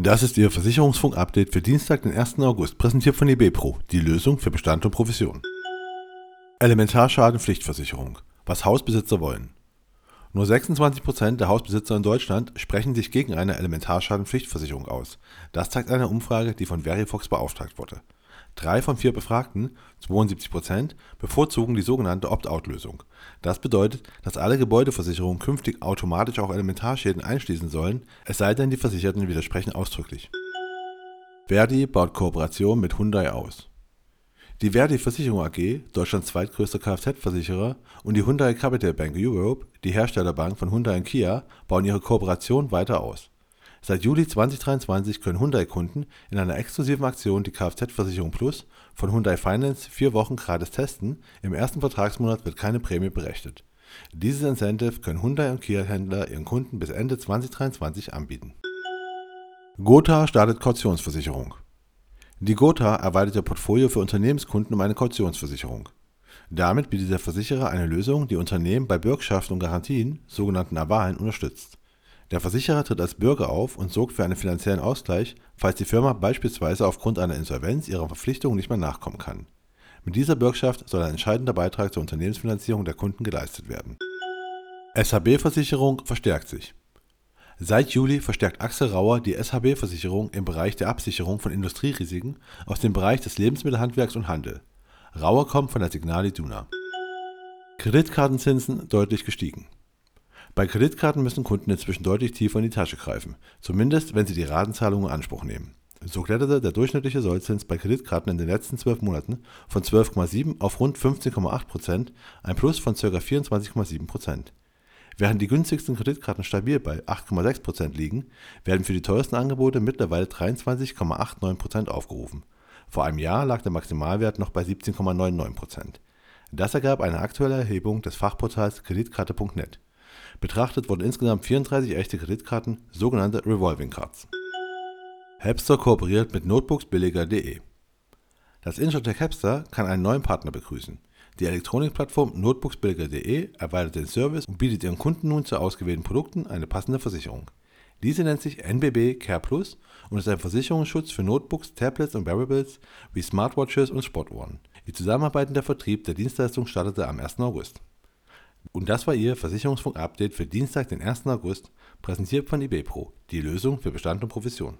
Das ist Ihr Versicherungsfunk-Update für Dienstag, den 1. August, präsentiert von eBepro, die Lösung für Bestand und Provision. Elementarschadenpflichtversicherung. Was Hausbesitzer wollen. Nur 26% der Hausbesitzer in Deutschland sprechen sich gegen eine Elementarschadenpflichtversicherung aus. Das zeigt eine Umfrage, die von Verifox beauftragt wurde. Drei von vier Befragten, 72%, bevorzugen die sogenannte Opt-out-Lösung. Das bedeutet, dass alle Gebäudeversicherungen künftig automatisch auch Elementarschäden einschließen sollen, es sei denn, die Versicherten widersprechen ausdrücklich. Verdi baut Kooperation mit Hyundai aus. Die Verdi Versicherung AG, Deutschlands zweitgrößter Kfz-Versicherer, und die Hyundai Capital Bank Europe, die Herstellerbank von Hyundai und Kia, bauen ihre Kooperation weiter aus. Seit Juli 2023 können Hyundai-Kunden in einer exklusiven Aktion die Kfz-Versicherung Plus von Hyundai Finance vier Wochen gratis testen, im ersten Vertragsmonat wird keine Prämie berechnet. Dieses Incentive können Hyundai und Kia-Händler ihren Kunden bis Ende 2023 anbieten. Gotha startet Kautionsversicherung. Die Gotha erweitert ihr Portfolio für Unternehmenskunden um eine Kautionsversicherung. Damit bietet der Versicherer eine Lösung, die Unternehmen bei Bürgschaften und Garantien, sogenannten Avalen, unterstützt. Der Versicherer tritt als Bürger auf und sorgt für einen finanziellen Ausgleich, falls die Firma beispielsweise aufgrund einer Insolvenz ihrer Verpflichtungen nicht mehr nachkommen kann. Mit dieser Bürgschaft soll ein entscheidender Beitrag zur Unternehmensfinanzierung der Kunden geleistet werden. SHB-Versicherung verstärkt sich. Seit Juli verstärkt Axel Rauer die SHB-Versicherung im Bereich der Absicherung von Industrierisiken aus dem Bereich des Lebensmittelhandwerks und Handel. Rauer kommt von der Signal Iduna. Kreditkartenzinsen deutlich gestiegen. Bei Kreditkarten müssen Kunden inzwischen deutlich tiefer in die Tasche greifen, zumindest wenn sie die Ratenzahlungen in Anspruch nehmen. So kletterte der durchschnittliche Sollzins bei Kreditkarten in den letzten zwölf Monaten von 12,7 auf rund 15,8 Prozent, ein Plus von ca. 24,7 Prozent. Während die günstigsten Kreditkarten stabil bei 8,6 Prozent liegen, werden für die teuersten Angebote mittlerweile 23,89 Prozent aufgerufen. Vor einem Jahr lag der Maximalwert noch bei 17,99 Prozent. Das ergab eine aktuelle Erhebung des Fachportals kreditkarte.net. Betrachtet wurden insgesamt 34 echte Kreditkarten, sogenannte Revolving Cards. Hapster kooperiert mit notebooksbilliger.de. Das Insurtech Hapster kann einen neuen Partner begrüßen. Die Elektronikplattform notebooksbilliger.de erweitert den Service und bietet ihren Kunden nun zu ausgewählten Produkten eine passende Versicherung. Diese nennt sich NBB Care Plus und ist ein Versicherungsschutz für Notebooks, Tablets und Wearables wie Smartwatches und Sportuhren. Die Zusammenarbeit und der Vertrieb der Dienstleistung startete am 1. August. Und das war Ihr Versicherungsfunk-Update für Dienstag, den 1. August, präsentiert von eBayPro, die Lösung für Bestand und Provision.